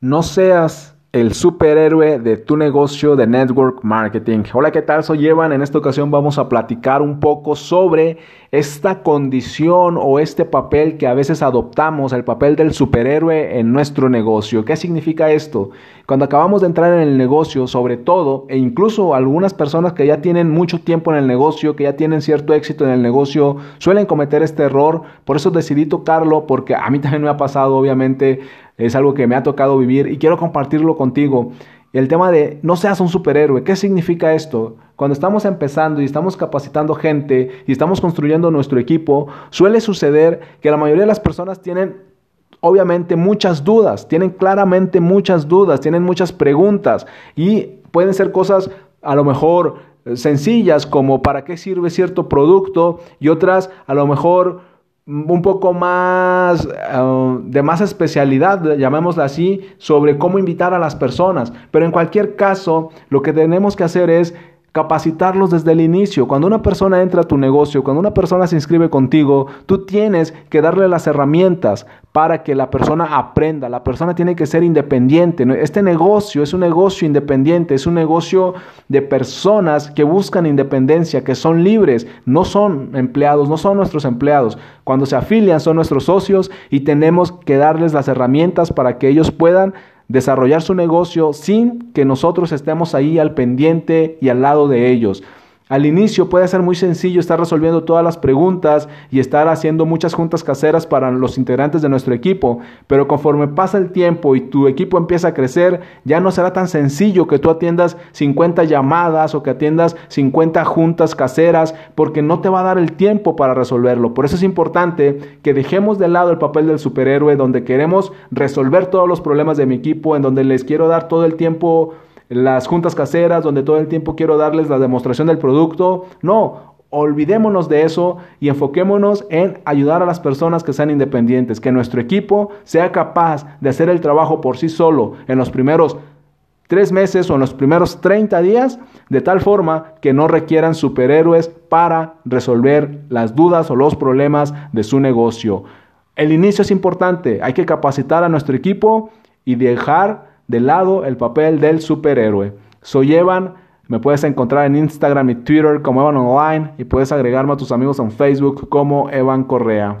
No seas el superhéroe de tu negocio de network marketing. Hola, ¿qué tal? Soy Evan. En esta ocasión vamos a platicar un poco sobre esta condición o este papel que a veces adoptamos, el papel del superhéroe en nuestro negocio. ¿Qué significa esto? Cuando acabamos de entrar en el negocio, sobre todo, e incluso algunas personas que ya tienen mucho tiempo en el negocio, que ya tienen cierto éxito en el negocio, suelen cometer este error. Por eso decidí tocarlo, porque a mí también me ha pasado, obviamente es algo que me ha tocado vivir y quiero compartirlo contigo. El tema de no seas un superhéroe, ¿qué significa esto? Cuando estamos empezando y estamos capacitando gente y estamos construyendo nuestro equipo, suele suceder que la mayoría de las personas tienen obviamente muchas dudas, tienen claramente muchas dudas, tienen muchas preguntas y pueden ser cosas a lo mejor sencillas como para qué sirve cierto producto y otras a lo mejor un poco más eh, de más especialidad, llamémosla así, sobre cómo invitar a las personas. Pero en cualquier caso, lo que tenemos que hacer es capacitarlos desde el inicio. Cuando una persona entra a tu negocio, cuando una persona se inscribe contigo, tú tienes que darle las herramientas para que la persona aprenda. La persona tiene que ser independiente. Este negocio es un negocio independiente, es un negocio de personas que buscan independencia, que son libres, no son empleados, no son nuestros empleados. Cuando se afilian son nuestros socios y tenemos que darles las herramientas para que ellos puedan desarrollar su negocio sin que nosotros estemos ahí al pendiente y al lado de ellos. Al inicio puede ser muy sencillo estar resolviendo todas las preguntas y estar haciendo muchas juntas caseras para los integrantes de nuestro equipo, pero conforme pasa el tiempo y tu equipo empieza a crecer, ya no será tan sencillo que tú atiendas 50 llamadas o que atiendas 50 juntas caseras, porque no te va a dar el tiempo para resolverlo. Por eso es importante que dejemos de lado el papel del superhéroe donde queremos resolver todos los problemas de mi equipo, en donde les quiero dar todo el tiempo las juntas caseras donde todo el tiempo quiero darles la demostración del producto. No, olvidémonos de eso y enfoquémonos en ayudar a las personas que sean independientes, que nuestro equipo sea capaz de hacer el trabajo por sí solo en los primeros tres meses o en los primeros 30 días, de tal forma que no requieran superhéroes para resolver las dudas o los problemas de su negocio. El inicio es importante, hay que capacitar a nuestro equipo y dejar de lado el papel del superhéroe. Soy Evan, me puedes encontrar en Instagram y Twitter como Evan Online y puedes agregarme a tus amigos en Facebook como Evan Correa.